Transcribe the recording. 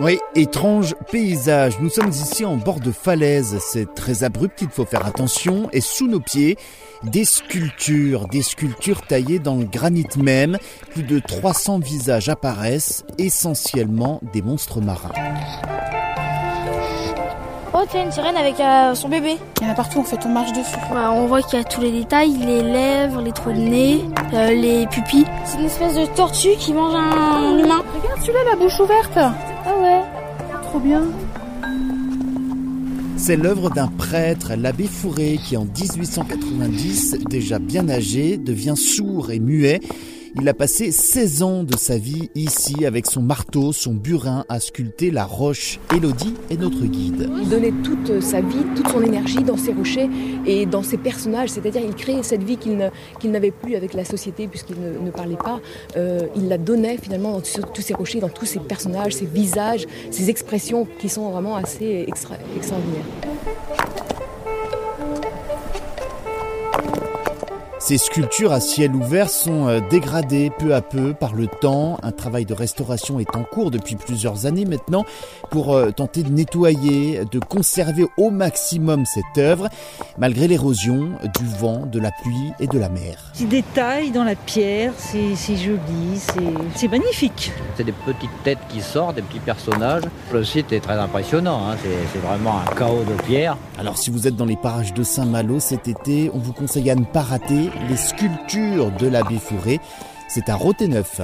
Oui, étrange paysage. Nous sommes ici en bord de falaise. C'est très abrupt, il faut faire attention. Et sous nos pieds, des sculptures, des sculptures taillées dans le granit même. Plus de 300 visages apparaissent, essentiellement des monstres marins. Oh, tiens, une sirène avec euh, son bébé. Il y en a partout, en fait, on marche dessus. Bah, on voit qu'il y a tous les détails, les lèvres, les trous de nez, euh, les pupilles. C'est une espèce de tortue qui mange un humain. Regarde celui-là, la bouche ouverte. Ah ouais. Trop bien. C'est l'œuvre d'un prêtre, l'abbé Fourré, qui en 1890, déjà bien âgé, devient sourd et muet. Il a passé 16 ans de sa vie ici avec son marteau, son burin à sculpter la roche. Elodie est notre guide. Il donnait toute sa vie, toute son énergie dans ses rochers et dans ses personnages, c'est-à-dire il créait cette vie qu'il n'avait plus avec la société puisqu'il ne, parlait pas. Euh, il la donnait finalement dans tous ses rochers, dans tous ses personnages, ses visages, ses expressions qui sont vraiment assez extraordinaires. Ces sculptures à ciel ouvert sont euh, dégradées peu à peu par le temps. Un travail de restauration est en cours depuis plusieurs années maintenant pour euh, tenter de nettoyer, de conserver au maximum cette œuvre, malgré l'érosion du vent, de la pluie et de la mer. Petit détail dans la pierre, c'est joli, c'est magnifique. C'est des petites têtes qui sortent, des petits personnages. Le site est très impressionnant, hein. c'est vraiment un chaos de pierre. Alors si vous êtes dans les parages de Saint-Malo cet été, on vous conseille à ne pas rater les sculptures de l'abbé Fourré. C'est à Roténeuf.